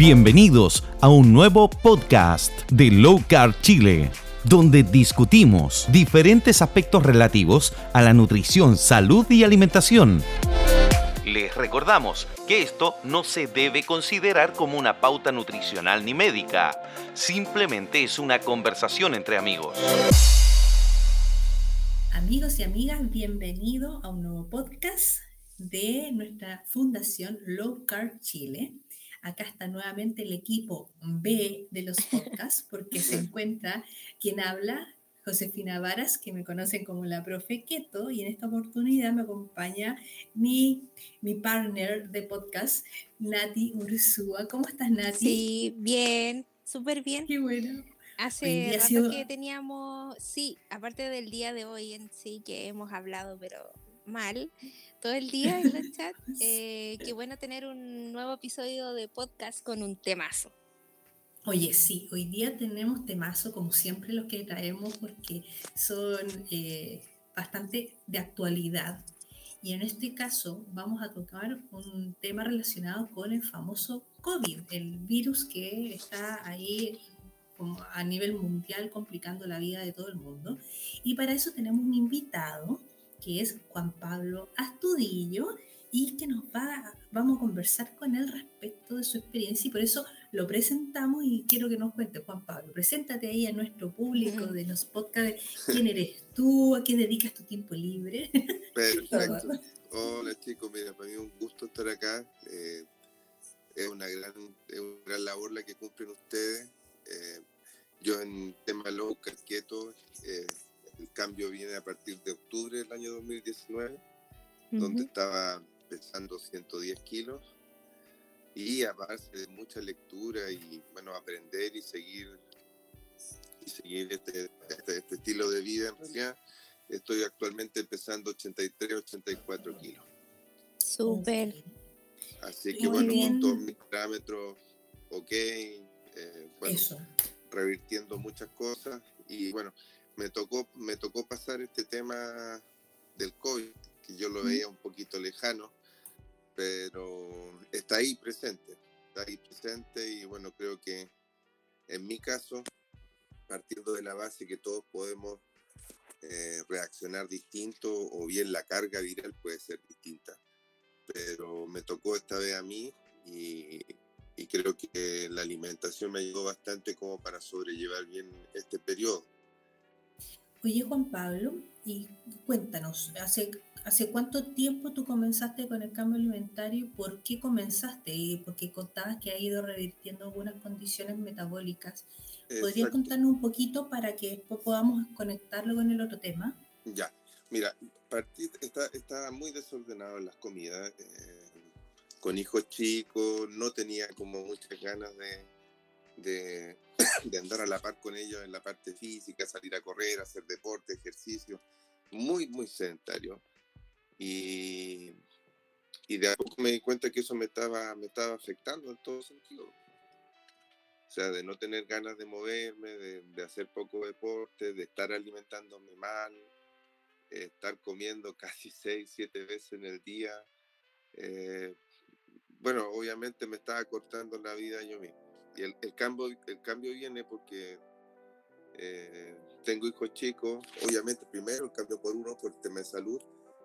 Bienvenidos a un nuevo podcast de Low Carb Chile, donde discutimos diferentes aspectos relativos a la nutrición, salud y alimentación. Les recordamos que esto no se debe considerar como una pauta nutricional ni médica, simplemente es una conversación entre amigos. Amigos y amigas, bienvenidos a un nuevo podcast de nuestra fundación Low Carb Chile. Acá está nuevamente el equipo B de los podcasts, porque se encuentra quien habla, Josefina Varas, que me conocen como la profe Keto, y en esta oportunidad me acompaña mi, mi partner de podcast, Nati Ursúa. ¿Cómo estás, Nati? Sí, bien, súper bien. Qué bueno. Hace rato que teníamos, sí, aparte del día de hoy en sí, que hemos hablado, pero mal, todo el día en el chat. Eh, qué bueno tener un nuevo episodio de podcast con un temazo. Oye, sí, hoy día tenemos temazo, como siempre los que traemos, porque son eh, bastante de actualidad. Y en este caso vamos a tocar un tema relacionado con el famoso COVID, el virus que está ahí a nivel mundial complicando la vida de todo el mundo. Y para eso tenemos un invitado que es Juan Pablo Astudillo y que nos va, vamos a conversar con él respecto de su experiencia y por eso lo presentamos y quiero que nos cuente Juan Pablo. Preséntate ahí a nuestro público de los podcasts, quién eres tú, a qué dedicas tu tiempo libre. Perfecto. Hola chicos, mira, para mí es un gusto estar acá. Eh, es, una gran, es una gran labor la que cumplen ustedes. Eh, yo en tema low, quieto, eh, el cambio viene a partir de octubre del año 2019, donde estaba pesando 110 kilos y a base de mucha lectura y bueno, aprender y seguir y seguir este, este, este estilo de vida en realidad, estoy actualmente pesando 83, 84 kilos. Súper. Así que bueno, con todos mis parámetros, ok, eh, bueno, revirtiendo muchas cosas y bueno, me tocó, me tocó pasar este tema del COVID, que yo lo veía un poquito lejano, pero está ahí presente, está ahí presente y bueno, creo que en mi caso, partiendo de la base que todos podemos eh, reaccionar distinto o bien la carga viral puede ser distinta, pero me tocó esta vez a mí y, y creo que la alimentación me ayudó bastante como para sobrellevar bien este periodo. Oye, Juan Pablo, y cuéntanos, ¿hace, ¿hace cuánto tiempo tú comenzaste con el cambio alimentario y por qué comenzaste? Porque contabas que ha ido revirtiendo algunas condiciones metabólicas. ¿Podrías contarnos un poquito para que después podamos conectarlo con el otro tema? Ya, mira, está, está muy desordenado en las comidas. Eh, con hijos chicos, no tenía como muchas ganas de, de, de, andar a la par con ellos en la parte física, salir a correr, hacer deporte, ejercicio, muy, muy sedentario. Y, y de a poco me di cuenta que eso me estaba, me estaba afectando en todo sentido. O sea, de no tener ganas de moverme, de, hacer poco deporte, de estar alimentándome mal, estar comiendo casi seis, siete veces en el día. Eh, bueno, obviamente me estaba cortando la vida yo mismo. Y el, cambio, el cambio viene porque eh, tengo hijos chicos, obviamente primero el cambio por uno por el tema de salud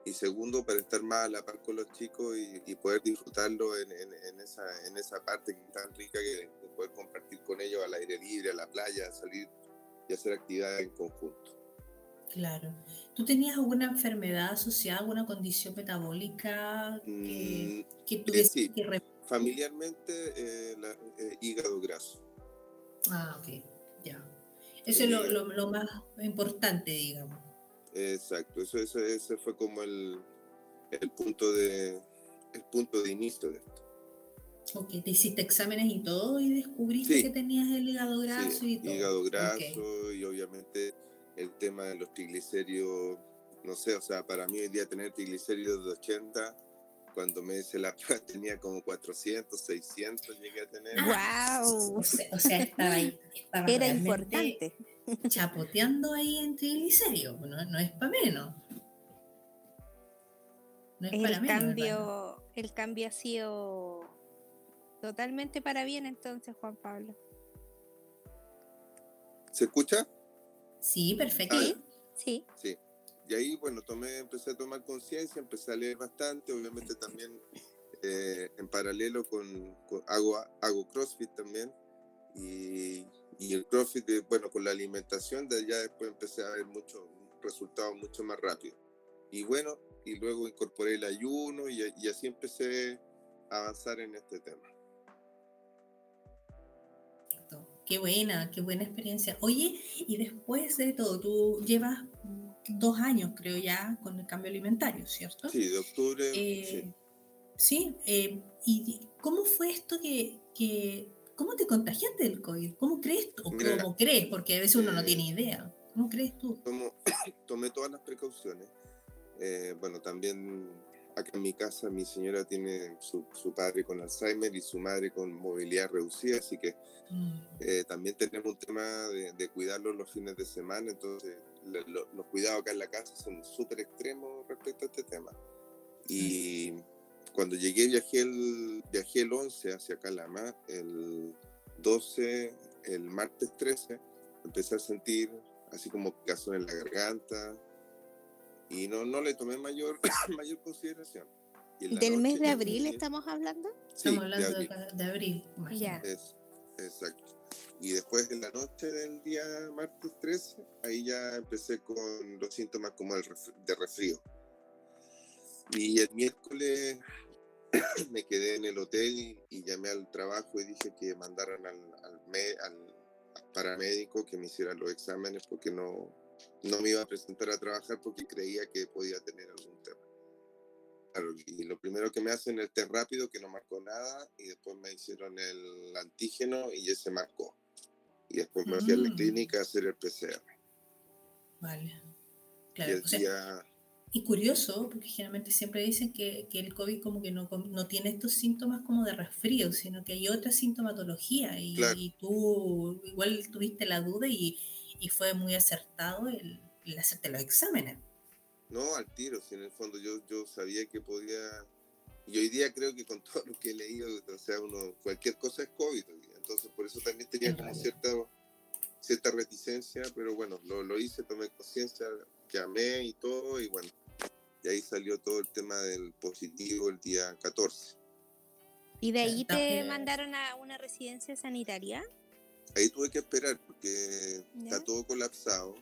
y segundo para estar más a la par con los chicos y, poder disfrutarlo en, esa, en esa parte que es tan rica que de poder compartir con ellos al aire libre, a la playa, salir y hacer actividades en conjunto. Claro. ¿Tú tenías alguna enfermedad asociada, alguna condición metabólica que, mm, que tuviese que Familiarmente, eh, eh, hígado graso. Ah, ok, ya. Eso es lo, lo, más importante, digamos. Exacto, eso, ese fue como el, el, punto de, el punto de inicio de esto. Ok, te hiciste exámenes y todo y descubriste que tenías el hígado graso y todo. Hígado graso y obviamente el tema de los triglicéridos, no sé, o sea, para mí hoy día tener triglicéridos de 80 cuando me hice la prueba tenía como 400, 600 llegué a tener. ¡Wow! O sea, estaba ahí. Era importante. Chapoteando ahí en triglicéridos, no, no es para menos. No es el, para cambio, menos, el cambio ha sido totalmente para bien entonces, Juan Pablo. ¿Se escucha? Sí, perfecto. sí. Sí. Y ahí, bueno, tomé, empecé a tomar conciencia, empecé a leer bastante, obviamente también eh, en paralelo con, hago, hago CrossFit también. Y, y el CrossFit, eh, bueno, con la alimentación, de allá después empecé a ver muchos resultados mucho más rápido. Y bueno, y luego incorporé el ayuno y, y así empecé a avanzar en este tema. Qué buena, qué buena experiencia. Oye, y después de todo, tú llevas dos años, creo ya, con el cambio alimentario, ¿cierto? Sí, de octubre. sí, sí eh, ¿y cómo fue esto que, que, cómo te contagiaste del COVID? ¿Cómo crees tú? ¿Cómo crees? Porque a veces uno no eh, tiene idea. ¿Cómo crees tú? tomé todas las precauciones. Eh, bueno, también acá en mi casa mi señora tiene su, su, padre con Alzheimer y su madre con movilidad reducida, así que mm. eh, también tenemos un tema de, de, cuidarlos los fines de semana, entonces los cuidados acá en la casa son súper extremos respecto a este tema. Y cuando llegué viajé el, viajé el 11 hacia Calama, el 12, el martes 13, empecé a sentir así como picazón en la garganta, y no, no le tomé mayor, mayor consideración. ¿Del mes de abril estamos hablando? estamos hablando de abril. ya. exacto. Y después en la noche del día martes 13, ahí ya empecé con los síntomas como el de resfrío. Y el miércoles me quedé en el hotel y, llamé al trabajo y dije que mandaran al, al, al paramédico que me hiciera los exámenes porque no, no me iba a presentar a trabajar porque creía que podía tener algún tema. y lo primero que me hacen el test rápido, que no marcó nada, y después me hicieron el antígeno y ese marcó. Y después me fui a la mm. clínica a hacer el PCR. Vale. Claro, y, curioso, porque generalmente siempre dicen que, que el COVID como que no, no, tiene estos síntomas como de resfrío, sino que hay otra sintomatología. Y, y tú igual tuviste la duda y, y fue muy acertado el, hacerte los exámenes. No, al tiro, si en el fondo yo, yo sabía que podía, y hoy día creo que con todo lo que he leído, o sea, uno, cualquier cosa es COVID entonces por eso también tenía como cierta, cierta reticencia, pero bueno, lo, lo hice, tomé conciencia, llamé y todo, y bueno, y ahí salió todo el tema del positivo el día 14. ¿Y de ahí te mandaron a una residencia sanitaria? ahí tuve que esperar porque está todo colapsado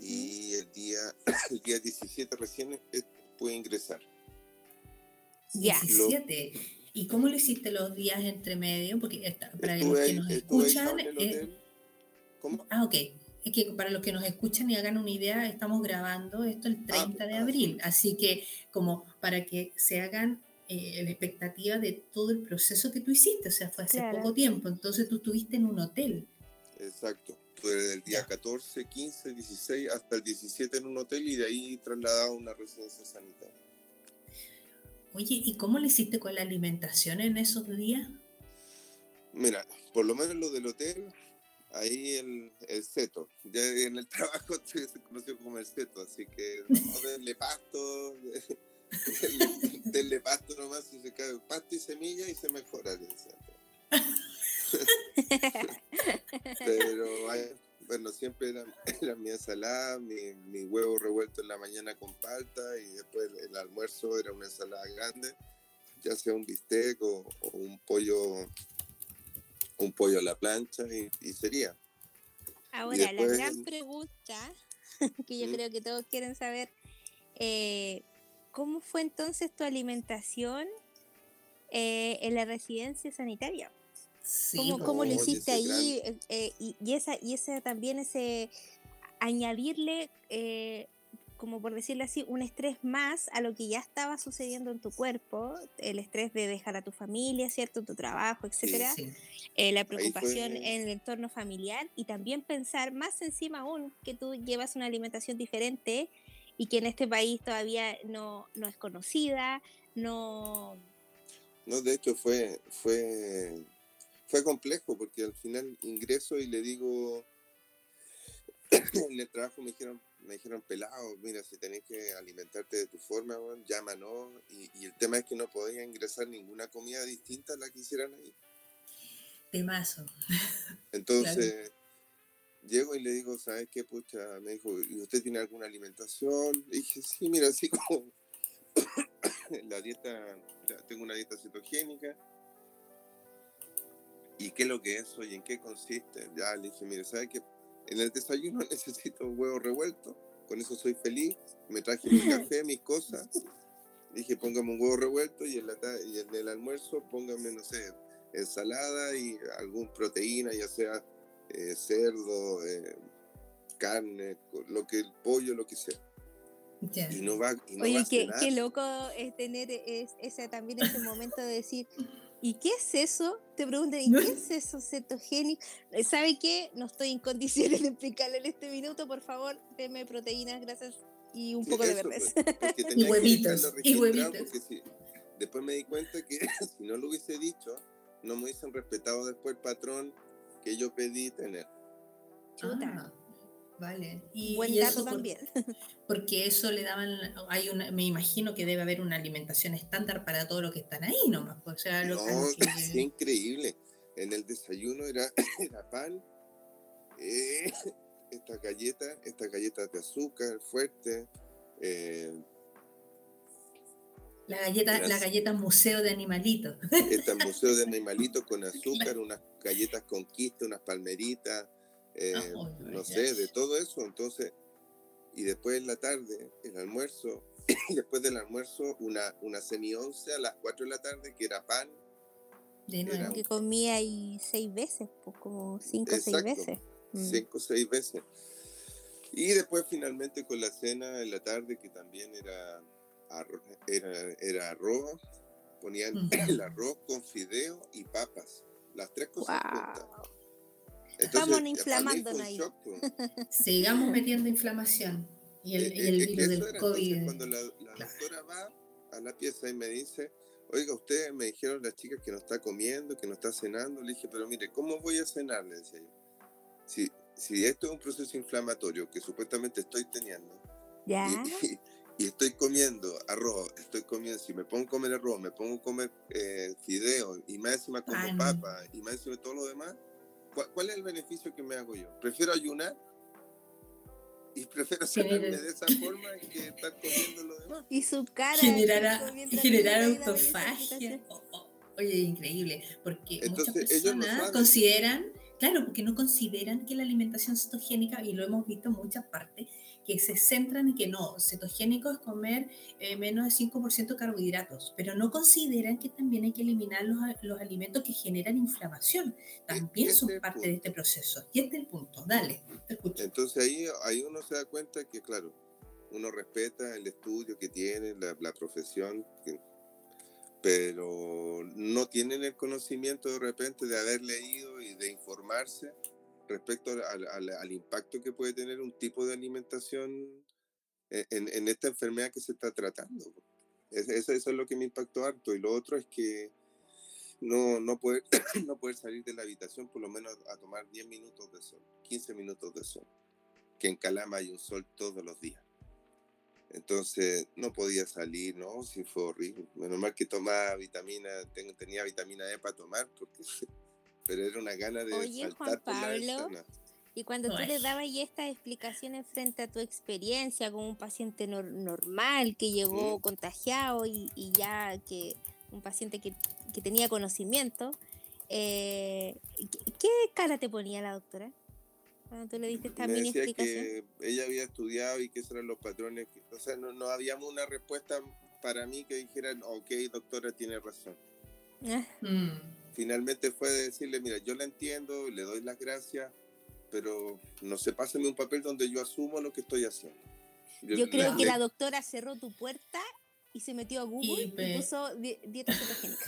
y el día, el día 17 recién eh, pude ingresar. 17. ¿Y cómo lo hiciste los días entre medio? Porque para los que nos escuchan... Eh, ¿Cómo? Ah, ok. Es que para los que nos escuchan y hagan una idea, estamos grabando esto el 30 ah, de ah, abril. Así que como para que se hagan eh, la expectativa de todo el proceso que tú hiciste, o sea, fue hace poco tiempo, entonces tú estuviste en un hotel. Exacto, desde el día 14, 15, 16 hasta el 17 en un hotel y de ahí trasladado a una residencia sanitaria. Oye, ¿y cómo le hiciste con la alimentación en esos días? Mira, por lo menos lo del hotel, ahí el, el seto. Ya en el trabajo se conoció como el seto, así que no pasto, denle pasto nomás y se cae pasto y semilla y se mejora. Pero bueno, siempre era, mi ensalada, mi, mi, huevo revuelto en la mañana con palta y después el almuerzo era una ensalada grande, ya sea un bistec o, un pollo un pollo a la plancha y, sería. Ahora, la gran pregunta que yo ¿Mm? creo que todos quieren saber, eh, ¿cómo fue entonces tu alimentación eh, en la residencia sanitaria? ¿Cómo, lo hiciste ahí? Eh, eh, y, esa, y ese también ese añadirle, como por decirlo así, un estrés más a lo que ya estaba sucediendo en tu cuerpo, el estrés de dejar a tu familia, ¿cierto? Tu trabajo, etcétera, la preocupación en el entorno familiar y también pensar más encima aún que tú llevas una alimentación diferente y que en este país todavía no, no es conocida, no... No, de hecho fue, fue, fue complejo porque al final ingreso y le digo, en el trabajo me dijeron, me dijeron, pelado, mira, si tenés que alimentarte de tu forma, llámanos. Y, y, el tema es que no podías ingresar ninguna comida distinta a la que hicieran ahí. Temazo. Entonces, llego y le digo, ¿sabes qué, pucha? Me dijo, ¿y usted tiene alguna alimentación? Le dije, sí, mira, así como la dieta, tengo una dieta cetogénica. ¿Y qué es lo que es eso y en qué consiste? Ya le dije, mire, ¿sabes qué? En el desayuno necesito un huevo revuelto, con eso soy feliz. Me traje mi café, mis cosas. Dije, póngame un huevo revuelto y en, la, y en el almuerzo póngame, no sé, ensalada y algún proteína, ya sea eh, cerdo, eh, carne, lo que el pollo, lo que sea. Y no va, y no Oye, qué, qué, loco es tener es, ese, también ese momento de decir, ¿y qué es eso? Te preguntan, ¿y qué es eso cetogénico? Eh, ¿Sabe qué? No estoy en condiciones de explicarle en este minuto, por favor, deme proteínas, gracias, y un poco de verdes. Pues, y huevitos, y huevitos. después me di cuenta que si no lo hubiese dicho, no me hubiesen respetado después el patrón que yo pedí tener. Ah, vale. Y, Buen dato también. porque eso le daban, hay una, me imagino que debe haber una alimentación estándar para todo lo que están ahí nomás. Pues, o sea, lo no, es increíble. En el desayuno era, era pan, eh, esta galleta, estas galletas de azúcar fuerte, eh, la galleta, la galleta museo de animalitos. Este museo de animalitos con azúcar, unas galletas con quiste, unas palmeritas, eh, no sé, de todo eso. Entonces, y después en la tarde, el almuerzo, y después del almuerzo, una, una semi-once a las 4 de la tarde, que era pan. De nuevo. Que comía ahí seis veces, pues como cinco o seis veces. Mm. Cinco o seis veces. Y después finalmente con la cena en la tarde, que también era era, era arroz, ponían el arroz con fideo y papas, las tres cosas Estamos inflamando ahí. Sigamos metiendo inflamación y el, y el virus del COVID. Cuando la, doctora va a la pieza y me dice, oiga, ustedes me dijeron las chicas que no está comiendo, que no está cenando, le dije, pero mire, ¿cómo voy a cenar? Le decía yo. Si, si esto es un proceso inflamatorio que supuestamente estoy teniendo, ¿Ya? y estoy comiendo arroz, estoy comiendo, si me pongo a comer arroz, me pongo a comer eh, fideos y más encima como papa y más encima todo lo demás, ¿cuál, es el beneficio que me hago yo? Prefiero ayunar y prefiero hacerme de esa forma que estar comiendo lo demás. Y su cara. Generar, generar autofagia. Oh, oh, oye, increíble, porque muchas personas consideran, claro, porque no consideran que la alimentación cetogénica, y lo hemos visto en muchas partes, que se centran en que no, cetogénico es comer eh, menos de 5% carbohidratos, pero no consideran que también hay que eliminar los, los alimentos que generan inflamación. También son parte de este proceso. Y este es el punto. Dale, te escucho. Entonces ahí, ahí uno se da cuenta que, claro, uno respeta el estudio que tiene, la, la profesión, pero no tienen el conocimiento de repente de haber leído y de informarse respecto al, impacto que puede tener un tipo de alimentación en, esta enfermedad que se está tratando. Eso, es lo que me impactó harto. Y lo otro es que no, no, poder, no poder salir de la habitación por lo menos a tomar 10 minutos de sol, 15 minutos de sol, que en Calama hay un sol todos los días. Entonces no podía salir, ¿no? Sí, fue horrible. Menos mal que tomaba vitamina, tengo, tenía vitamina E para tomar, porque pero era una gana de Oye, Juan Pablo, y cuando tú le dabas estas explicaciones frente a tu experiencia como un paciente normal que llegó contagiado y, ya que un paciente que, tenía conocimiento, eh, ¿qué, cara te ponía la doctora? Cuando tú le diste esta mini explicación. Que ella había estudiado y que esos eran los patrones. o sea, no, no habíamos una respuesta para mí que dijera, ok, doctora, tiene razón. Ah. Mm finalmente fue decirle, mira, yo la entiendo, le doy las gracias, pero no sé, pásame un papel donde yo asumo lo que estoy haciendo. Yo, creo que la doctora cerró tu puerta y se metió a Google y, puso dieta cetogénica.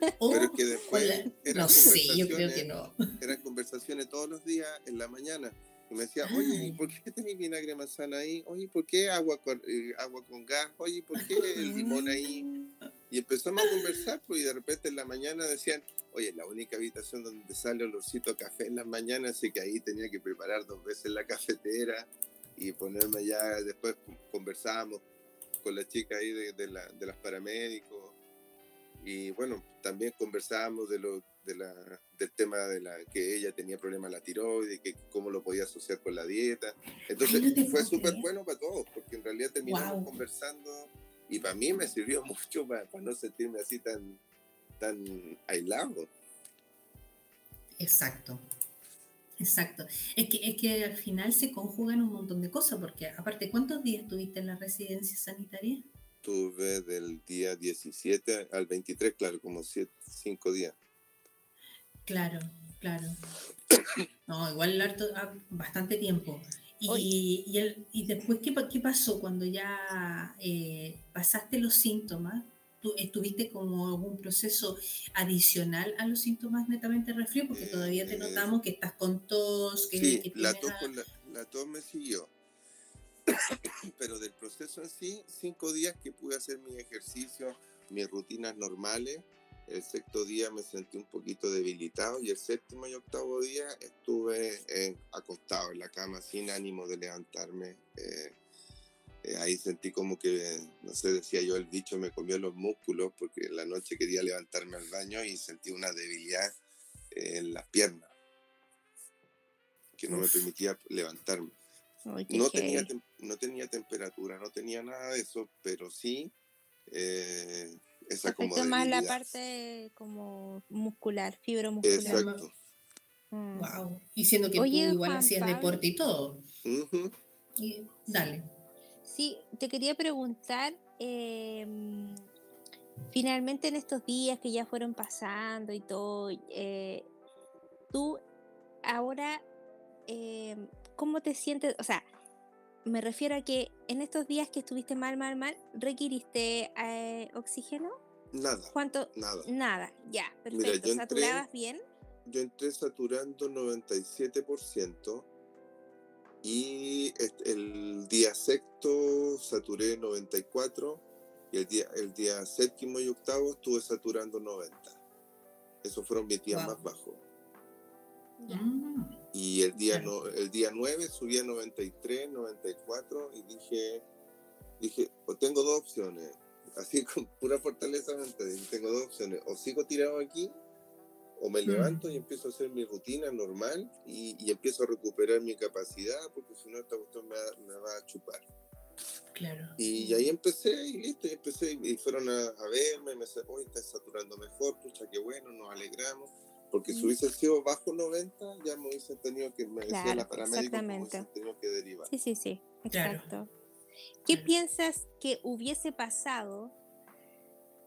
pero que después no sé, yo creo que no. Eran conversaciones todos los días en la mañana. Y me decía, oye, ¿por qué tenés vinagre manzana ahí? Oye, ¿por qué agua con, eh, agua con gas? Oye, ¿por qué el limón ahí? Y empezamos a conversar, pues, y de repente en la mañana decían, oye, la única habitación donde sale olorcito a café en las mañanas, así que ahí tenía que preparar dos veces la cafetera y ponerme ya, después conversábamos con la chica ahí de, de, la, de las paramédicos, y bueno, también conversábamos de lo, de la, del tema de la que ella tenía problemas de la tiroides, que cómo lo podía asociar con la dieta. Entonces fue súper bueno para todos, porque en realidad terminamos conversando y para mí me sirvió mucho para, para, no sentirme así tan, tan aislado. Exacto. Exacto. Es que, es que al final se conjugan un montón de cosas, porque aparte, ¿cuántos días tuviste en la residencia sanitaria? Tuve del día 17 al 23, claro, como 5 días. Claro, claro. No, igual harto, ah, bastante tiempo. Y, y, el, y después, ¿qué, ¿qué, pasó cuando ya eh, pasaste los síntomas? ¿Tú estuviste como algún proceso adicional a los síntomas netamente resfrío? Porque todavía te eh, notamos que estás con tos. Que, sí, la, tos la, la tos me siguió. Pero del proceso en sí, cinco días que pude hacer mi ejercicio, mis rutinas normales. El sexto día me sentí un poquito debilitado y el séptimo y octavo día estuve acostado en la cama sin ánimo de levantarme. Eh, eh, ahí sentí como que, no sé, decía yo, el bicho me comió los músculos porque en la noche quería levantarme al baño y sentí una debilidad en las piernas que no me permitía levantarme no, tenía, no tenía temperatura, no tenía nada de eso, pero sí eh, esa como más la parte como muscular, fibromuscular. Exacto. Wow. Mm. Y siendo que tú igual hacías deporte y todo. dale. Sí, te quería preguntar, em, finalmente en estos días que ya fueron pasando y todo, eh, tú ahora em, ¿cómo te sientes? O sea, me refiero a que en estos días que estuviste mal, mal, mal, ¿requiriste eh, oxígeno? Nada. ¿Cuánto? Nada. Nada, ya, perfecto. ¿Saturabas bien? Yo entré saturando 97% y el día sexto saturé 94 y el día, el día séptimo y octavo estuve saturando 90. Esos fueron mis días más bajos. Y el día, no, el día 9 subí a 93, 94 y dije, dije, o tengo dos opciones, así con pura fortaleza tengo dos opciones, o sigo tirado aquí, o me levanto y empiezo a hacer mi rutina normal y, y empiezo a recuperar mi capacidad, porque si no esta cuestión me, me, va a chupar. Claro. Y ahí empecé y listo, y empecé y fueron a, a verme, me decían, hoy estás saturando mejor, pucha, qué bueno, nos alegramos porque si hubiese sido bajo 90, ya me hubiese tenido que, me decía la paramédica, tenido que derivar. Sí, sí, sí, exacto. ¿Qué piensas que hubiese pasado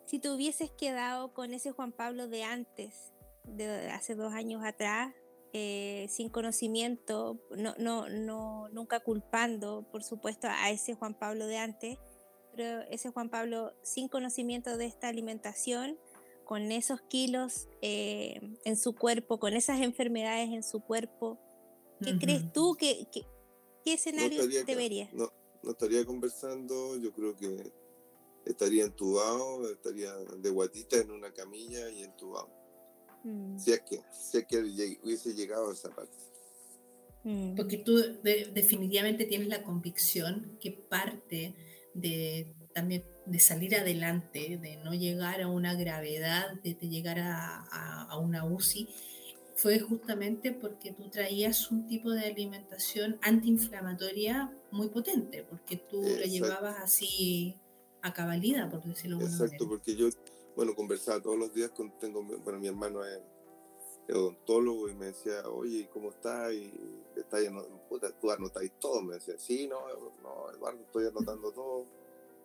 si te hubieses quedado con ese Juan Pablo de antes, de hace dos años atrás, eh, sin conocimiento, no, no, no, nunca culpando, por supuesto, a ese Juan Pablo de antes, pero ese Juan Pablo sin conocimiento de esta alimentación, con esos kilos eh, en su cuerpo, con esas enfermedades en su cuerpo, ¿qué crees tú? que ¿Qué escenario no te No, no estaría conversando, yo creo que estaría entubado, estaría de guatita en una camilla y entubado. Mm. Si es que, si es que hubiese llegado a esa parte. Mm. Porque tú definitivamente tienes la convicción que parte de también de salir adelante, de no llegar a una gravedad, de, llegar a, una UCI, fue justamente porque tú traías un tipo de alimentación antiinflamatoria muy potente, porque tú lo llevabas así a cabalidad, por decirlo de alguna Exacto, porque yo, bueno, conversaba todos los días con, tengo, bueno, mi hermano es, odontólogo y me decía, oye, ¿cómo estás? Y está puta, tú anotáis todo, me decía, sí, no, no, Eduardo, estoy anotando todo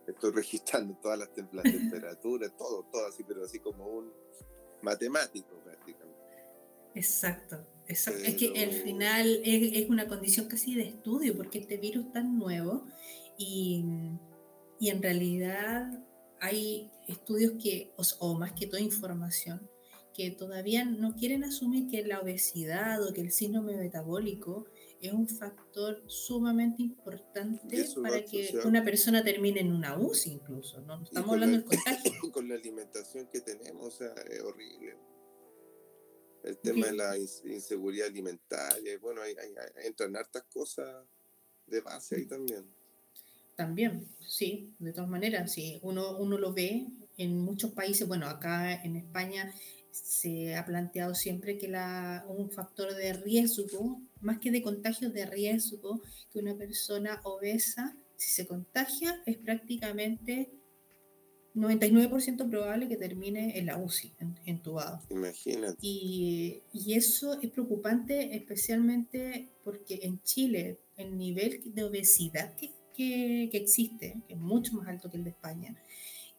estoy registrando todas las, temperaturas, todo, todo así, pero así como un matemático prácticamente. Exacto, Es que al final es, una condición casi de estudio, porque este virus es tan nuevo y, y en realidad hay estudios que, o, más que toda información, que todavía no quieren asumir que la obesidad o que el síndrome metabólico es un factor sumamente importante para que una persona termine en una UCI incluso, no estamos hablando del contagio. Con la alimentación que tenemos, o sea, es horrible. El tema de la inseguridad alimentaria, bueno, hay, hay, entran hartas cosas de base ahí también. También, sí, de todas maneras, sí, uno, uno lo ve en muchos países, bueno, acá en España se ha planteado siempre que la, un factor de riesgo, más que de contagio, de riesgo, que una persona obesa, si se contagia, es prácticamente 99% probable que termine en la UCI, entubado. Imagínate. Y, y, eso es preocupante, especialmente porque en Chile el nivel de obesidad que, que, que existe, que es mucho más alto que el de España,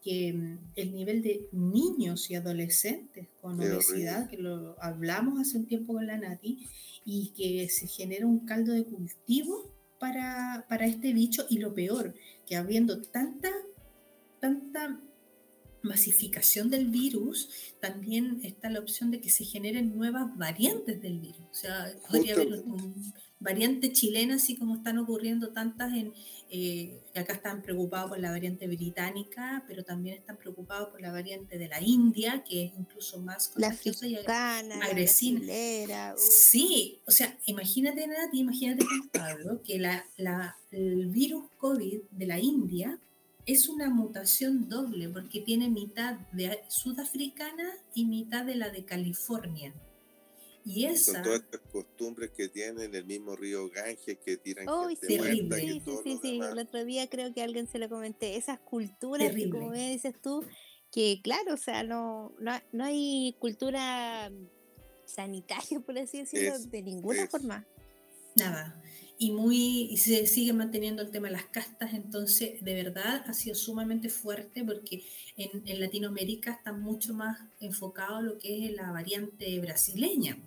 que mm, el nivel de niños y adolescentes con obesidad, que lo hablamos hace un tiempo con la Nati, y que se genera un caldo de cultivo para, para este bicho, y lo peor, que habiendo tanta, tanta masificación del virus, también está la opción de que se generen nuevas variantes del virus. O sea, podría haber un, variante chilena, así como están ocurriendo tantas en, eh, acá están preocupados por la variante británica, pero también están preocupados por la variante de la India, que es incluso más contagiosa y agresiva. Sí, o sea, imagínate, Nati, imagínate, Pablo, que la, la, el virus COVID de la India es una mutación doble, porque tiene mitad de sudafricana y mitad de la de California. Y esa... Con todas estas costumbres que tienen el mismo río Ganges que tiran oh, gente sí, sí, sí, sí, sí. El otro día creo que alguien se lo comenté. Esas culturas que, como dices tú, que claro, o sea, no, no, no hay cultura sanitaria, por así decirlo, de ninguna forma. Nada. Y, muy, y se sigue manteniendo el tema de las castas, entonces de verdad ha sido sumamente fuerte porque en, en Latinoamérica está mucho más enfocado lo que es la variante brasileña.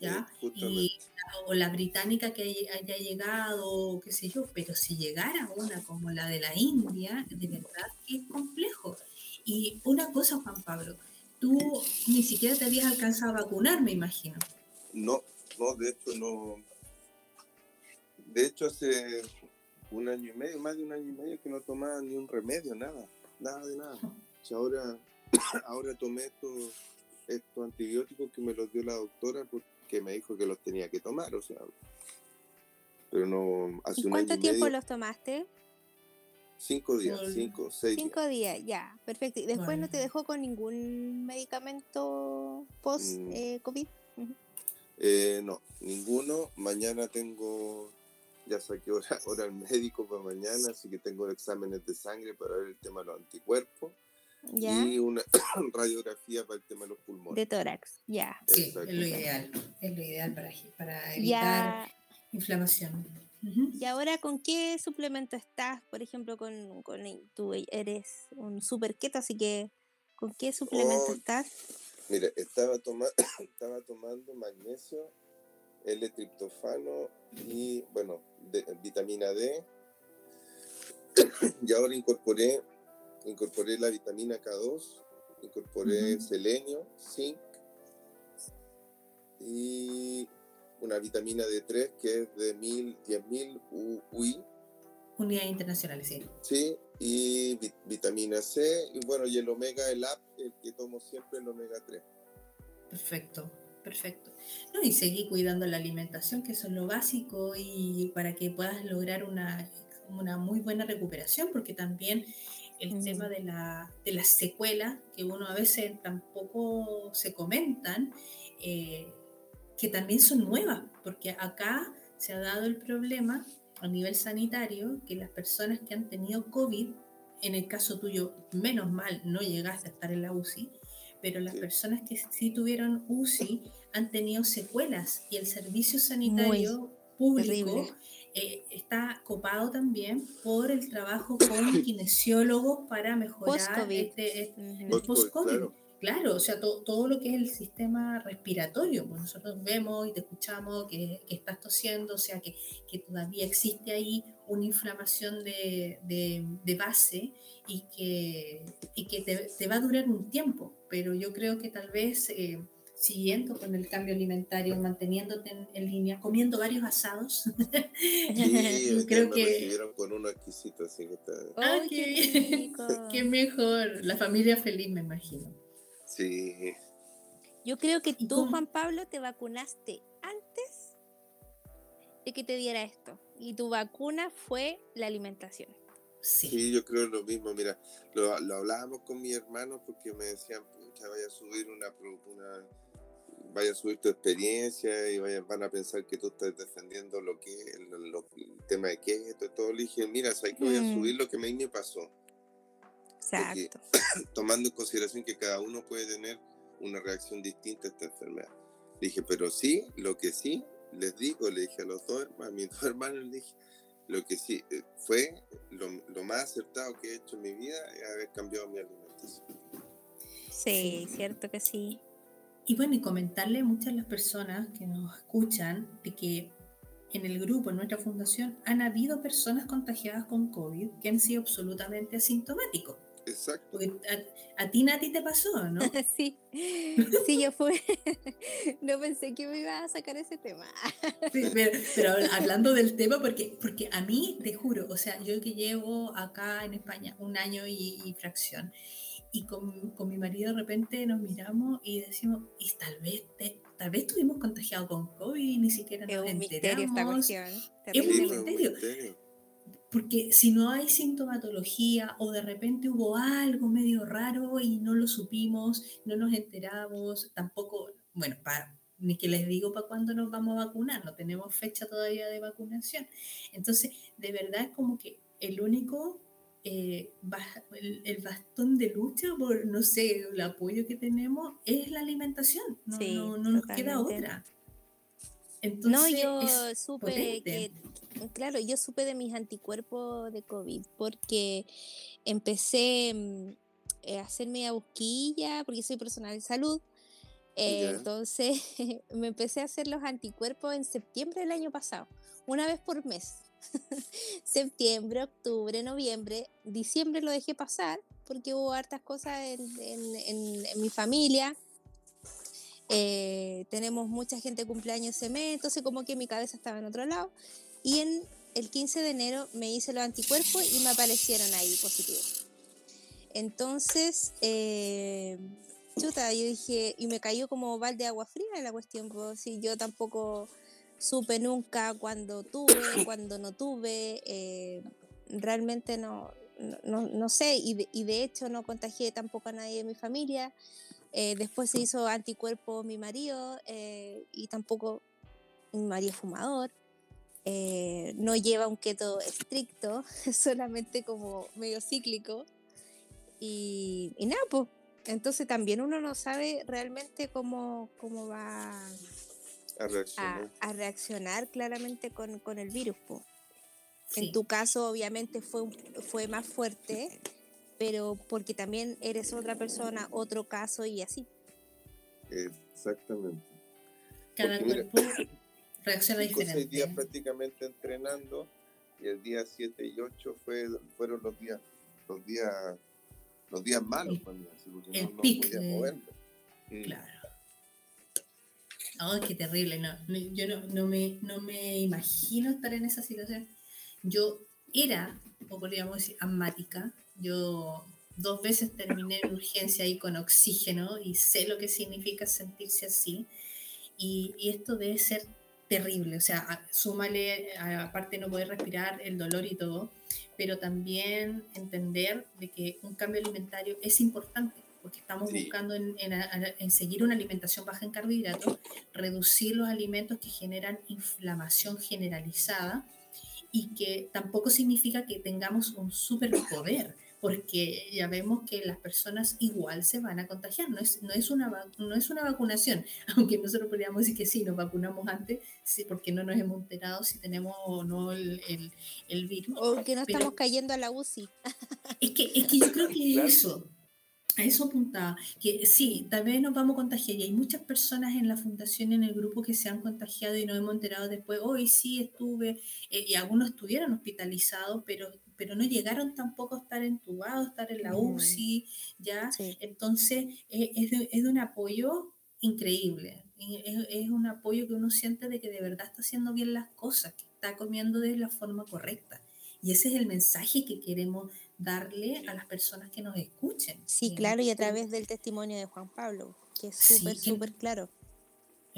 ¿ya? y, o la británica que haya llegado, qué sé yo, pero si llegara una como la de la India, de verdad que es complejo. Y una cosa, Juan Pablo, tú ni siquiera te habías alcanzado a vacunar, me imagino. No, no, de hecho no. De hecho hace un año y medio, más de un año y medio que no tomaba ni un remedio, nada, nada de nada. ahora, ahora tomé estos, estos antibióticos que me los dio la doctora porque que me dijo que los tenía que tomar, o sea. Pero no, hace un ¿Cuánto tiempo los tomaste? Cinco días, cinco, seis Cinco días, ya, perfecto. ¿Y después no te dejó con ningún medicamento post-COVID? Mm. Eh, eh, no, ninguno. Mañana tengo, ya saqué hora, hora al médico para mañana, así que tengo exámenes de sangre para ver el tema de los anticuerpos y una radiografía para el tema de los pulmones. De tórax, ya. Sí, es lo ideal. Es lo ideal para, para evitar inflamación. ¿Y ahora con qué suplemento estás? Por ejemplo, con, con tú eres un super keto, así que ¿con qué suplemento oh, estás? Mira, estaba, toma estaba tomando magnesio, L-triptofano y, bueno, vitamina D. y ahora incorporé incorporé la vitamina K2, incorporé selenio, zinc y una vitamina D3 que es de 10.000 UI. Unidades internacionales, sí. Sí, y vitamina C, y bueno, y el omega, el app, el que tomo siempre, el omega 3. Perfecto, perfecto. No, y seguir cuidando la alimentación, que eso es lo básico, y para que puedas lograr una, una muy buena recuperación, porque también el tema de, la, de las secuelas, que uno a veces tampoco se comentan, eh, que también son nuevas, porque acá se ha dado el problema a nivel sanitario que las personas que han tenido COVID, en el caso tuyo, menos mal, no llegaste a estar en la UCI, pero las personas que sí tuvieron UCI han tenido secuelas y el servicio sanitario público eh, está copado también por el trabajo con kinesiólogos para mejorar este, este el post-COVID. Claro. O sea, todo lo que es el sistema respiratorio, pues nosotros vemos y te escuchamos que, estás tosiendo, o sea, que, que, todavía existe ahí una inflamación de, de, base y que, y que te, te, va a durar un tiempo, pero yo creo que tal vez... Eh, siguiendo con el cambio alimentario, manteniéndote en, línea, comiendo varios asados. Sí, creo que con uno exquisito, así que está. Ah, qué, qué mejor. La familia feliz, me imagino. Sí. Yo creo que tú, Juan Pablo, te vacunaste antes de que te diera esto. Y tu vacuna fue la alimentación. Sí. yo creo lo mismo. Mira, lo, lo hablábamos con mi hermano porque me decían, pucha, vaya a subir una, una vaya a subir tu experiencia y vayan, van a pensar que tú estás defendiendo lo que el tema de keto y todo. Le dije, mira, ¿sabes que voy a mm. subir lo que a mí me pasó? Exacto. tomando en consideración que cada uno puede tener una reacción distinta a esta enfermedad. Le dije, pero sí, lo que sí, les digo, le dije a los dos, a mis dos hermanos, le dije, lo que sí eh, fue lo, lo, más acertado que he hecho en mi vida es haber cambiado mi alimentación. Sí, cierto que sí. Y bueno, y comentarle a muchas de las personas que nos escuchan de que en el grupo, en nuestra fundación, han habido personas contagiadas con COVID que han sido absolutamente asintomáticos. Exacto. a, ti, Nati, te pasó, ¿no? sí, sí, yo fui. no pensé que me iba a sacar ese tema. pero, hablando del tema, porque, porque a mí, te juro, o sea, yo que llevo acá en España un año y, fracción, y con, con, mi marido de repente nos miramos y decimos, y tal vez te, tal vez estuvimos contagiados con COVID y ni siquiera nos es un Misterio esta cuestión. Es un misterio porque si no hay sintomatología o de repente hubo algo medio raro y no lo supimos, no nos enteramos, tampoco, bueno, ni que les digo para cuándo nos vamos a vacunar, no tenemos fecha todavía de vacunación. Entonces, de verdad es como que el único, eh, el, bastón de lucha por, no sé, el apoyo que tenemos es la alimentación, no, no, nos queda otra. Entonces, no, yo supe que claro, yo supe de mis anticuerpos de COVID porque empecé mm, eh, a hacerme a busquilla porque soy personal de salud. Eh, entonces me empecé a hacer los anticuerpos en septiembre del año pasado, una vez por mes. septiembre, octubre, noviembre, diciembre lo dejé pasar porque hubo hartas cosas en, mi familia. Eh, tenemos mucha gente cumpleaños ese mes, entonces como que mi cabeza estaba en otro lado. Y en el 15 de enero me hice los anticuerpos y me aparecieron ahí positivos. Entonces, eh, chuta, yo dije, y me cayó como balde de agua fría la cuestión, pues si yo tampoco supe nunca cuando tuve, cuando no tuve, eh, realmente no, no, no, sé, y de, y de, hecho no contagié tampoco a nadie de mi familia. Eh, después se hizo anticuerpo mi marido y tampoco mi marido fumador. Eh, no lleva un keto estricto, solamente como medio cíclico. Y, nada, pues, entonces también uno no sabe realmente cómo, cómo va a reaccionar, claramente con, con, el virus. En tu caso, obviamente, fue, fue más fuerte, pero porque también eres otra persona, otro caso y así. Exactamente. Cada cuerpo reacciona diferente. seis días prácticamente entrenando y el día 7 y 8 fue, fueron los días, los días, los días malos para mí, el no, podía moverme. Mm. Claro. Oh, qué terrible, no, yo no, no, me, no me imagino estar en esa situación. Yo era, o podríamos decir, asmática. Yo dos veces terminé en urgencia ahí con oxígeno y sé lo que significa sentirse así. Y, y esto debe ser terrible, o sea, súmale, aparte no poder respirar, el dolor y todo, pero también entender de que un cambio alimentario es importante, porque estamos buscando en, en, seguir una alimentación baja en carbohidratos, reducir los alimentos que generan inflamación generalizada y que tampoco significa que tengamos un superpoder porque ya vemos que las personas igual se van a contagiar, no es, no es, una, no es una vacunación, aunque nosotros podríamos decir que sí, nos vacunamos antes, sí, porque no nos hemos enterado si tenemos o no el, el, virus. O que no estamos cayendo a la UCI. Es que, es que yo creo que eso, a eso apuntaba, que sí, tal vez nos vamos a contagiar y hay muchas personas en la fundación, en el grupo que se han contagiado y nos hemos enterado después, hoy sí estuve, eh, y algunos estuvieron hospitalizados, pero pero no llegaron tampoco a estar entubados, estar en la UCI, ¿ya? Entonces, eh, es, de, es, de, un apoyo increíble. Es, un apoyo que uno siente de que de verdad está haciendo bien las cosas, que está comiendo de la forma correcta. Y ese es el mensaje que queremos darle a las personas que nos escuchen. Sí, claro, y a través del testimonio de Juan Pablo, que es súper, súper claro.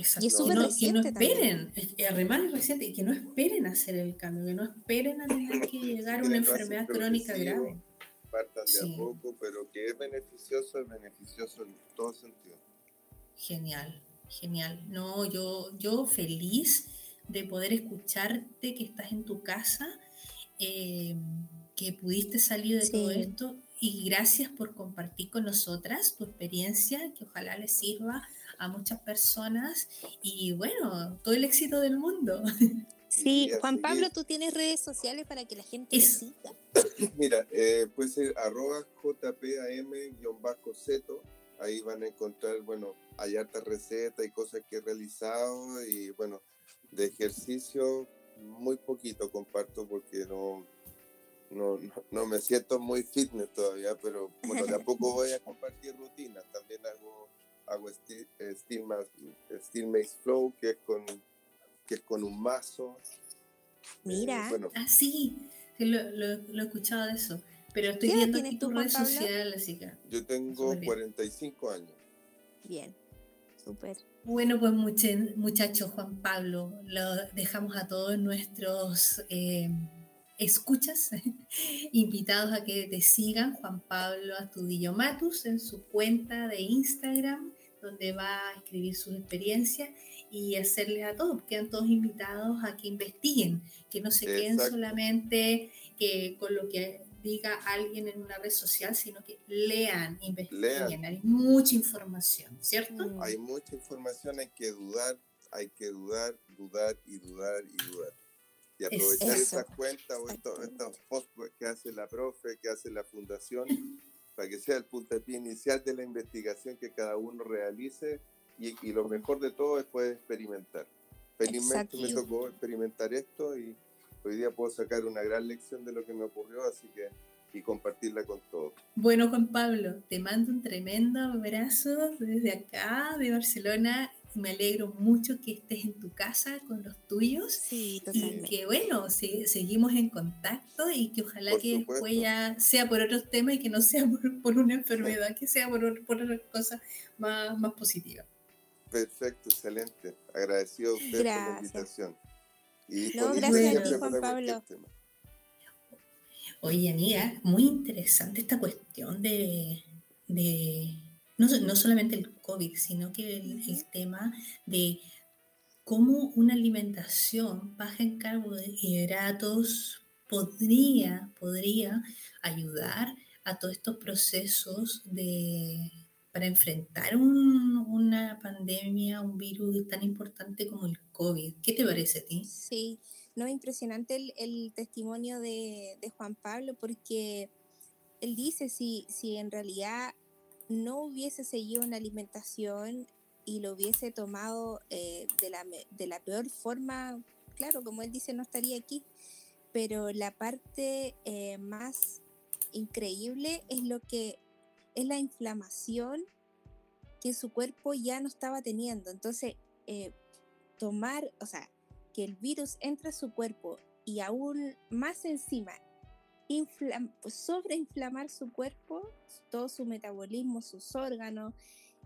Exacto. Y es súper reciente. Que no esperen, además es reciente, y que no esperen hacer el cambio, que no esperen a tener que llegar a una enfermedad crónica grave. Partan de a poco, pero que es beneficioso, es beneficioso en todo sentido. Genial, genial. No, yo, yo feliz de poder escucharte, que estás en tu casa, eh, que pudiste salir de todo esto y gracias por compartir con nosotras tu experiencia, que ojalá les sirva a muchas personas y bueno, todo el éxito del mundo. Sí, Juan Pablo, tú tienes redes sociales para que la gente siga. Mira, eh, puede ser arroba jpam-zeto, ahí van a encontrar, bueno, hay hartas recetas y cosas que he realizado y bueno, de ejercicio muy poquito comparto porque no, no, no, me siento muy fitness todavía, pero bueno, de a poco voy a compartir rutinas, también hago hago Steel, Steel, Maze Flow, que es con, que es con un mazo. Mira. Eh, bueno. Ah, sí, lo, lo, he escuchado de eso. Pero estoy viendo aquí tu red social, así que. Yo tengo 45 años. Bien, súper. Bueno, pues muchachos, Juan Pablo, lo dejamos a todos nuestros eh, escuchas, invitados a que te sigan, Juan Pablo Astudillo Matus, en su cuenta de Instagram donde va a escribir sus experiencias y hacerles a todos, quedan todos invitados a que investiguen, que no se queden solamente que con lo que diga alguien en una red social, sino que lean, investiguen, hay mucha información, ¿cierto? Mm. Hay mucha información, hay que dudar, hay que dudar, dudar y dudar y dudar. Y aprovechar esas cuentas o estos, posts que hace la profe, que hace la fundación, para que sea el puntapié inicial de la investigación que cada uno realice y, y lo mejor de todo es poder experimentar. Felizmente me tocó experimentar esto y hoy día puedo sacar una gran lección de lo que me ocurrió, así que y compartirla con todos. Bueno, Juan Pablo, te mando un tremendo abrazo desde acá, de Barcelona, me alegro mucho que estés en tu casa con los tuyos. Sí, totalmente. Y que bueno, seguimos en contacto y que ojalá que después ya sea por otros temas y que no sea por, una enfermedad, que sea por, por otra cosa más, más positiva. Perfecto, excelente. Agradecido a usted por la invitación. Y no, gracias a ti, Juan Pablo. Oye, Aniga, muy interesante esta cuestión de, de no, solamente el COVID, sino que el, tema de cómo una alimentación baja en carbohidratos podría, podría ayudar a todos estos procesos de, para enfrentar una pandemia, un virus tan importante como el COVID. ¿Qué te parece a ti? Sí, no, impresionante el, testimonio de, Juan Pablo porque él dice si, si en realidad no hubiese seguido una alimentación y lo hubiese tomado eh, de, la, de la peor forma, claro, como él dice, no estaría aquí, pero la parte eh, más increíble es lo que es la inflamación que su cuerpo ya no estaba teniendo. Entonces, eh, tomar, o sea, que el virus entre a su cuerpo y aún más encima sobreinflamar su cuerpo, todo su metabolismo, sus órganos,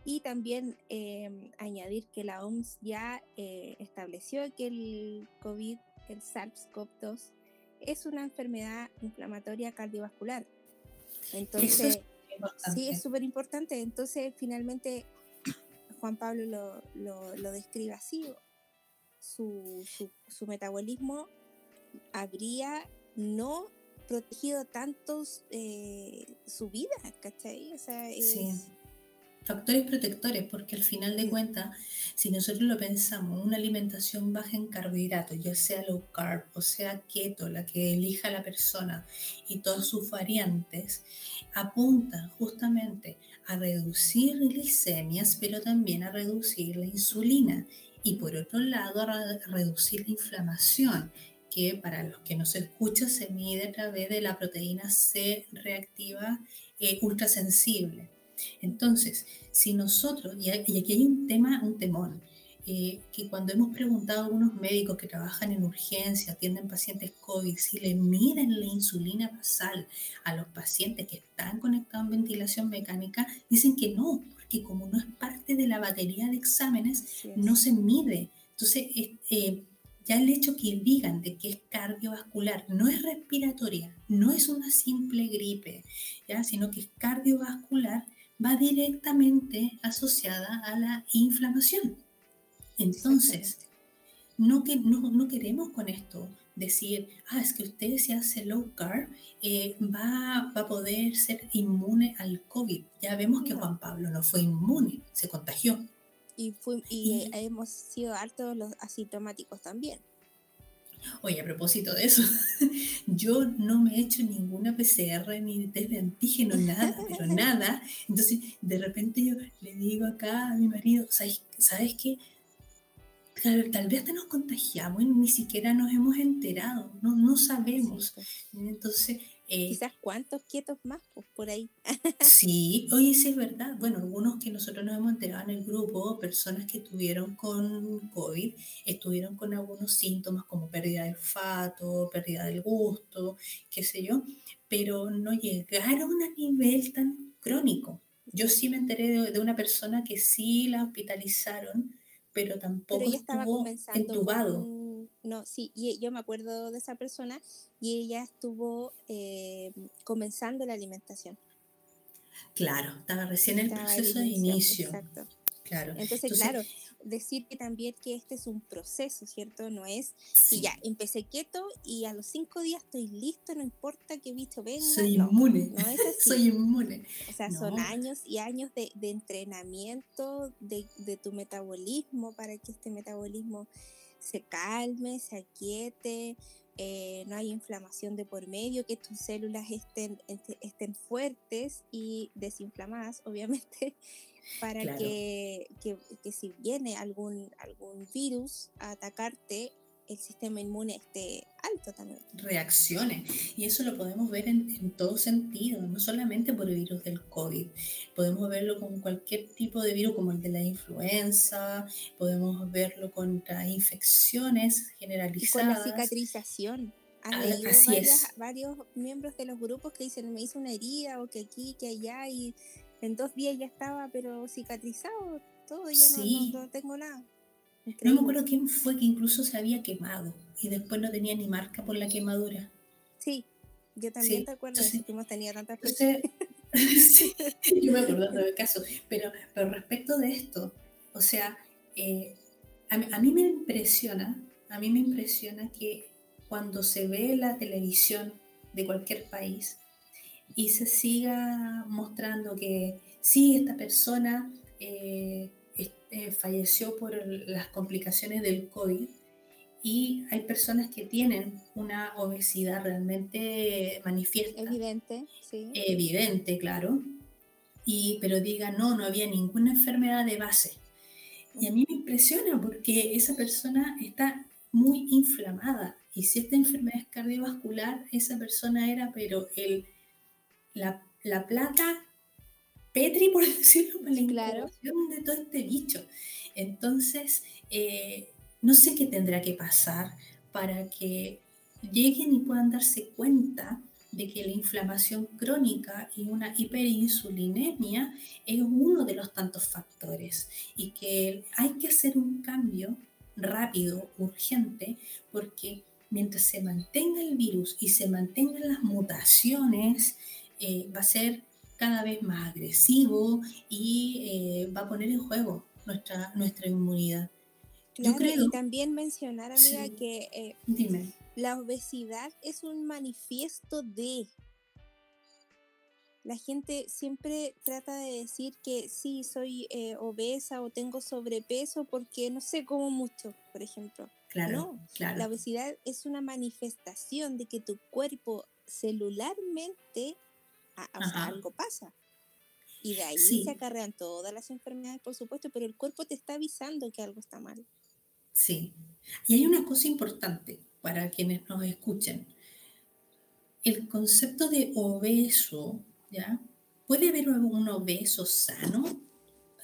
y también em, añadir que la OMS ya eh, estableció que el COVID, el SARS-CoV-2, es una enfermedad inflamatoria cardiovascular. Entonces, sí, es súper importante. Entonces, finalmente, Juan Pablo lo, lo, lo describe así. Su, su, su metabolismo habría no protegido tantos eh, su vida, ¿cachai? O sea, Sí. Factores protectores, porque al final de cuentas, si nosotros lo pensamos, una alimentación baja en carbohidratos, ya sea low carb o sea keto, la que elija la persona y todas sus variantes, apunta justamente a reducir glicemias, pero también a reducir la insulina y por otro lado a reducir la inflamación que para los que no se escuchan se mide a través de la proteína C reactiva eh, ultrasensible. Entonces, si nosotros, y aquí hay un tema, un temón, eh, que cuando hemos preguntado a algunos médicos que trabajan en urgencia, atienden pacientes COVID, si le miden la insulina basal a los pacientes que están conectados en ventilación mecánica, dicen que no, porque como no es parte de la batería de exámenes, no se mide. Entonces, eh, ya el hecho que digan de que es cardiovascular, no es respiratoria, no es una simple gripe, ¿ya? sino que es cardiovascular, va directamente asociada a la inflamación. Entonces, no, que, no, queremos con esto decir, ah, es que usted se hace low carb, eh, va, a poder ser inmune al COVID. Ya vemos que Juan Pablo no fue inmune, se contagió. Y, y, hemos sido altos los asintomáticos también. Oye, a propósito de eso, yo no me he hecho ninguna PCR ni test de antígeno, nada, pero nada. Entonces, de repente yo le digo acá a mi marido, ¿sabes, ¿sabes qué? tal, vez hasta nos contagiamos y ni siquiera nos hemos enterado, no, no sabemos. Pues. Entonces... Eh, Quizás cuántos quietos más pues, por ahí. sí, oye, sí es verdad. Bueno, algunos que nosotros nos hemos enterado en el grupo, personas que estuvieron con COVID, estuvieron con algunos síntomas como pérdida del olfato, pérdida del gusto, qué sé yo, pero no llegaron a nivel tan crónico. Yo sí me enteré de, de una persona que sí la hospitalizaron pero tampoco estaba estuvo entubado. No, sí, y yo me acuerdo de esa persona y ella estuvo eh, comenzando la alimentación. Claro, estaba recién en el proceso de inicio. Exacto. Claro. Entonces, claro, decir que también que este es un proceso, ¿cierto? No es si ya empecé quieto y a los cinco días estoy listo, no importa qué bicho venga. Soy inmune. No es así. Soy inmune. O sea, son años y años de, de entrenamiento de, de, tu metabolismo para que este metabolismo se calme, se aquiete, eh, no hay inflamación de por medio, que tus células estén, estén fuertes y desinflamadas, obviamente para que, si viene algún, algún virus a atacarte, el sistema inmune esté alto también. Reaccione. Y eso lo podemos ver en, en, todo sentido, no solamente por el virus del COVID. Podemos verlo con cualquier tipo de virus, como el de la influenza, podemos verlo contra infecciones generalizadas. con la cicatrización. Ah, así es. varios miembros de los grupos que dicen, me hizo una herida o que aquí, que allá, y en dos días ya estaba, pero cicatrizado, todo, ya no, tengo nada. No me acuerdo quién fue que incluso se había quemado y después no tenía ni marca por la quemadura. Sí, yo también te acuerdo de que hemos tenido tantas cosas. sí, yo me acuerdo del caso, pero, pero respecto de esto, o sea, eh, a, a, mí me impresiona, a mí me impresiona que cuando se ve la televisión de cualquier país, y se siga mostrando que sí, esta persona eh, eh, falleció por las complicaciones del COVID y hay personas que tienen una obesidad realmente manifiesta. Evidente, sí. Evidente, claro. Y, pero diga, no, no había ninguna enfermedad de base. Y a mí me impresiona porque esa persona está muy inflamada. Y si esta enfermedad es cardiovascular, esa persona era, pero el la, la plata Petri, por decirlo, para la claro. de todo este bicho. Entonces, eh, no sé qué tendrá que pasar para que lleguen y puedan darse cuenta de que la inflamación crónica y una hiperinsulinemia es uno de los tantos factores y que hay que hacer un cambio rápido, urgente, porque mientras se mantenga el virus y se mantengan las mutaciones, eh, va a ser cada vez más agresivo y eh, va a poner en juego nuestra, nuestra inmunidad. Yo creo, y también mencionar, amiga, que eh, la obesidad es un manifiesto de... La gente siempre trata de decir que sí, soy obesa o tengo sobrepeso porque no sé cómo mucho, por ejemplo. Claro, claro. La obesidad es una manifestación de que tu cuerpo celularmente algo pasa. Y de ahí se acarrean todas las enfermedades, por supuesto, pero el cuerpo te está avisando que algo está mal. Sí. Y hay una cosa importante para quienes nos escuchen. El concepto de obeso, ¿ya? ¿Puede haber un obeso sano?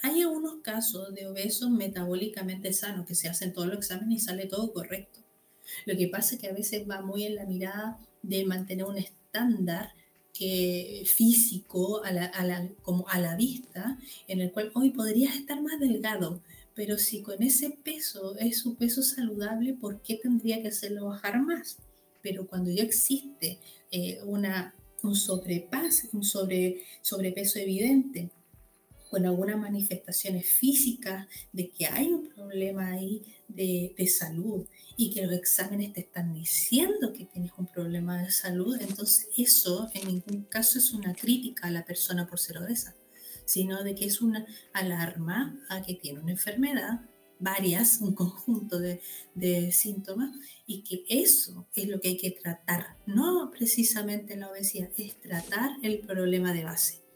Hay algunos casos de obesos metabólicamente sanos que se hacen todos los exámenes y sale todo correcto. Lo que pasa es que a veces va muy en la mirada de mantener un estándar que, físico a la, como a la vista, en el cual hoy podrías estar más delgado, pero si con ese peso es su peso saludable, ¿por qué tendría que hacerlo bajar más? Pero cuando ya existe eh, una, un sobrepaso, un sobre, sobrepeso evidente, con algunas manifestaciones físicas de que hay un problema ahí de, de, salud y que los exámenes te están diciendo que tienes un problema de salud, entonces eso en ningún caso es una crítica a la persona por ser obesa, sino de que es una alarma a que tiene una enfermedad, varias, un conjunto de, de síntomas, y que eso es lo que hay que tratar, no precisamente la obesidad, es tratar el problema de base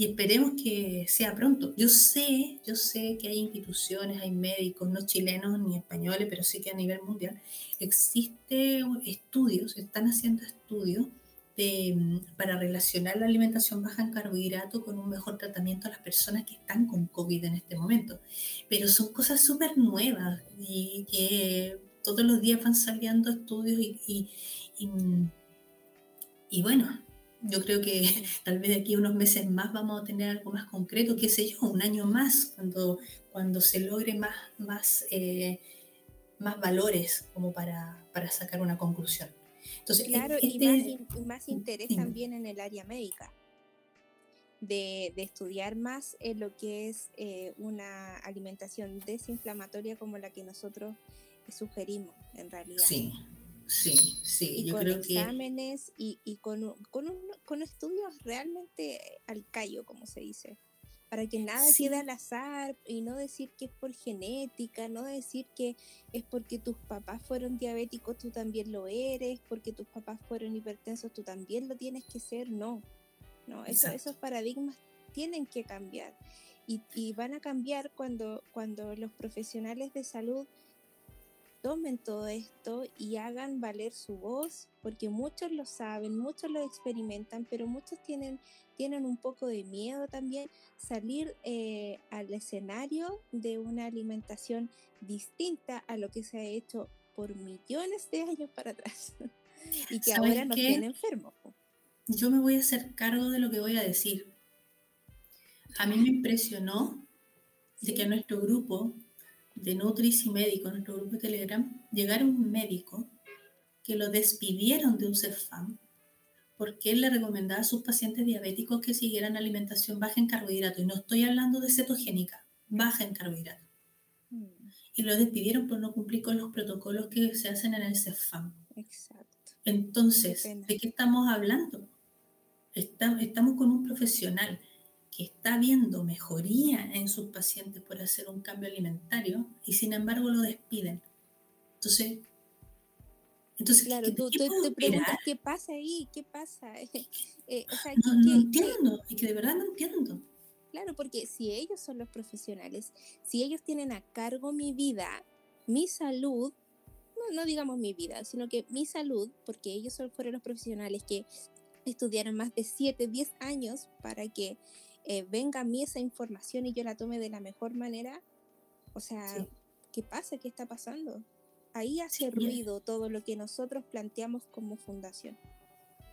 y esperemos que sea pronto. Yo sé, yo sé que hay instituciones, hay médicos, no chilenos ni españoles, pero sí que a nivel mundial existen estudios, están haciendo estudios de, para relacionar la alimentación baja en carbohidratos con un mejor tratamiento a las personas que están con COVID en este momento. Pero son cosas súper nuevas y que todos los días van saliendo estudios y, y, y bueno, yo creo que tal vez de aquí a unos meses más vamos a tener algo más concreto, qué sé yo, un año más, cuando, cuando se logre más, más, eh, más valores como para, para, sacar una conclusión. Entonces, claro, y, este más, interés también en el área médica. De, de, estudiar más en lo que es eh, una alimentación desinflamatoria como la que nosotros sugerimos en realidad. Sí, Sí, sí, y con exámenes y, y, con, con, con, estudios realmente al callo, como se dice, para que nada quede al azar y no decir que es por genética, no decir que es porque tus papás fueron diabéticos, tú también lo eres, porque tus papás fueron hipertensos, tú también lo tienes que ser, no, no, esos paradigmas tienen que cambiar y, y van a cambiar cuando, cuando los profesionales de salud tomen todo esto y hagan valer su voz, porque muchos lo saben, muchos lo experimentan, pero muchos tienen, tienen un poco de miedo también salir eh, al escenario de una alimentación distinta a lo que se ha hecho por millones de años para atrás y que ahora nos tiene enfermos. Yo me voy a hacer cargo de lo que voy a decir. A mí me impresionó de que nuestro grupo de Nutris y médicos, nuestro grupo de Telegram, llegaron un médico que lo despidieron de un CEFAM porque él le recomendaba a sus pacientes diabéticos que siguieran alimentación baja en carbohidratos. Y no estoy hablando de cetogénica, baja en carbohidratos. Mm. Y lo despidieron por no cumplir con los protocolos que se hacen en el CEFAM. Exacto. Entonces, ¿de qué estamos hablando? estamos con un profesional está viendo mejoría en sus pacientes por hacer un cambio alimentario y sin embargo lo despiden. Entonces, entonces claro, tú, te preguntas qué pasa ahí, qué pasa. Eh, no, entiendo, y que de verdad no entiendo. Claro, porque si ellos son los profesionales, si ellos tienen a cargo mi vida, mi salud, no, no digamos mi vida, sino que mi salud, porque ellos fueron los profesionales que estudiaron más de 7, 10 años para que eh, venga a mí esa información y yo la tome de la mejor manera, o sea, ¿qué pasa? ¿Qué está pasando? Ahí hace ruido todo lo que nosotros planteamos como fundación.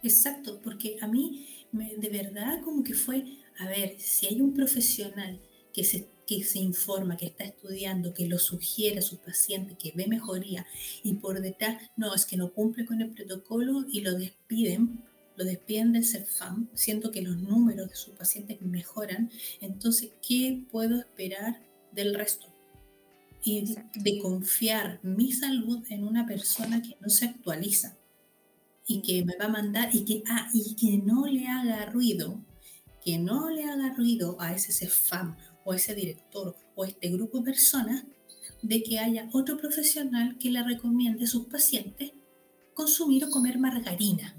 Exacto, porque a mí de verdad como que fue, a ver, si hay un profesional que se, que se informa, que está estudiando, que lo sugiere a su paciente, que ve mejoría y por detrás, no, es que no cumple con el protocolo y lo despiden lo despiden del CEFAM, siento que los números de sus pacientes mejoran, entonces, ¿qué puedo esperar del resto? Y de confiar mi salud en una persona que no se actualiza y que me va a mandar y que, ah, y que no le haga ruido, que no le haga ruido a ese CEFAM o a ese director o a este grupo de personas de que haya otro profesional que le recomiende a sus pacientes consumir o comer margarina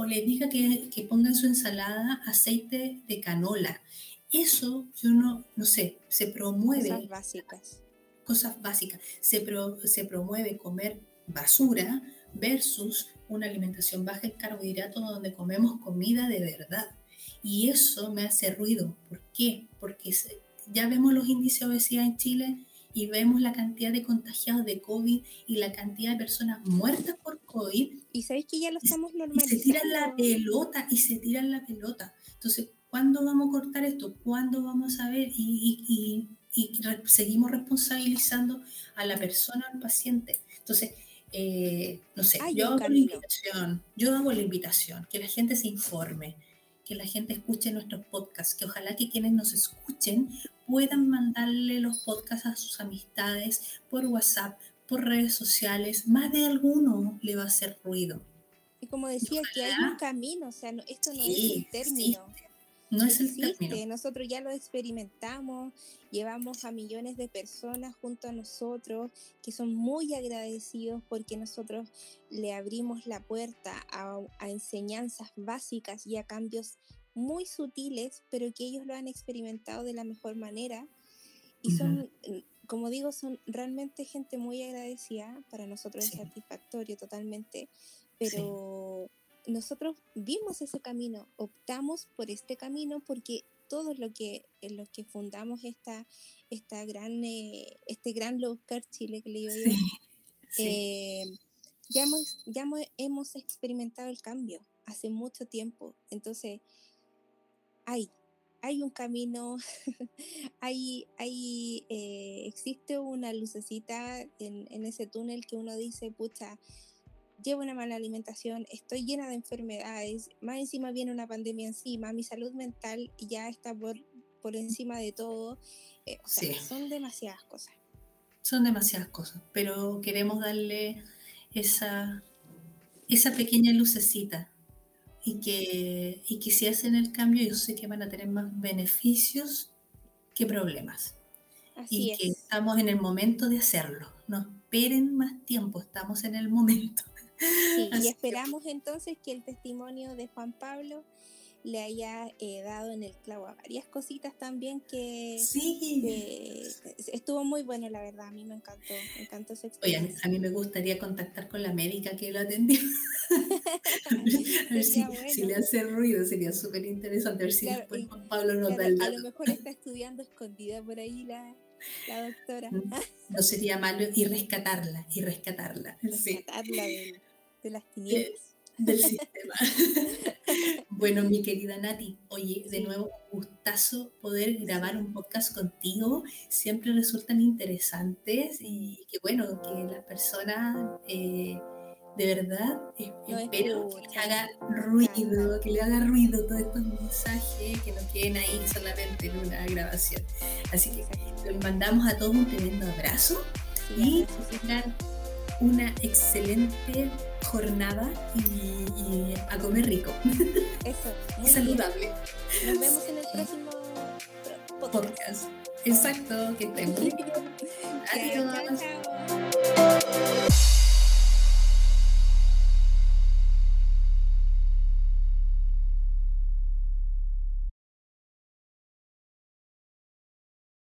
o le diga que, que ponga en su ensalada aceite de canola. Eso yo no, no sé, se promueve. Cosas básicas. Cosas básicas. Se, se promueve comer basura versus una alimentación baja en carbohidratos donde comemos comida de verdad. Y eso me hace ruido. ¿Por qué? Porque ya vemos los índices de obesidad en Chile y vemos la cantidad de contagiados de COVID y la cantidad de personas muertas por COVID. Y sabéis que ya lo estamos normalizando. Y se tiran la pelota, y se tiran la pelota. Entonces, ¿cuándo vamos a cortar esto? ¿Cuándo vamos a ver? Y, seguimos responsabilizando a la persona, al paciente. Entonces, eh, no sé, yo hago, la invitación, yo hago la invitación, que la gente se informe, que la gente escuche nuestros podcasts, que ojalá que quienes nos escuchen puedan mandarle los podcasts a sus amistades por WhatsApp, por redes sociales, más de alguno le va a hacer ruido. Y como decía, que hay un camino, o sea, esto no es el término. No es el término. Nosotros ya lo experimentamos, llevamos a millones de personas junto a nosotros que son muy agradecidos porque nosotros le abrimos la puerta a, a enseñanzas básicas y a cambios muy sutiles, pero que ellos lo han experimentado de la mejor manera. Y son, como digo, son realmente gente muy agradecida. Para nosotros es satisfactorio totalmente, pero nosotros vimos ese camino, optamos por este camino porque todo lo que, en lo que fundamos esta, esta gran, eh, este gran low Chile que le digo yo, eh, ya, hemos, ya hemos experimentado el cambio hace mucho tiempo. Entonces, hay, hay un camino, hay, hay, eh, existe una lucecita en, en, ese túnel que uno dice, pucha, llevo una mala alimentación, estoy llena de enfermedades, más encima viene una pandemia encima, mi salud mental ya está por, por encima de todo. Eh, o sea, son demasiadas cosas. Son demasiadas cosas, pero queremos darle esa, esa pequeña lucecita y que, y que si hacen el cambio yo sé que van a tener más beneficios que problemas. y que estamos en el momento de hacerlo. No esperen más tiempo, estamos en el momento. Y esperamos entonces que el testimonio de Juan Pablo le haya eh, dado en el clavo a varias cositas también que, sí. estuvo muy bueno, la verdad, a mí me encantó, me encantó su experiencia. Oye, a mí me gustaría contactar con la médica que lo atendió. a ver si, le hace ruido, sería súper interesante, a ver si después Juan Pablo nos da el dato. A lo mejor está estudiando escondida por ahí la, la doctora. Mm, no sería malo y rescatarla, y rescatarla. Rescatarla de las tinieblas. del sistema. bueno, mi querida Nati, oye, de nuevo, gustazo poder grabar un podcast contigo. Siempre resultan interesantes y que bueno, que las personas eh, de verdad espero que le haga ruido, que le haga ruido todos estos mensajes que no queden ahí solamente en una grabación. Así que les mandamos a todos un tremendo abrazo y que tengan una excelente jornada y, a comer rico. Eso. Muy saludable. Nos vemos en el próximo podcast. Exacto, que estén muy bien. Adiós.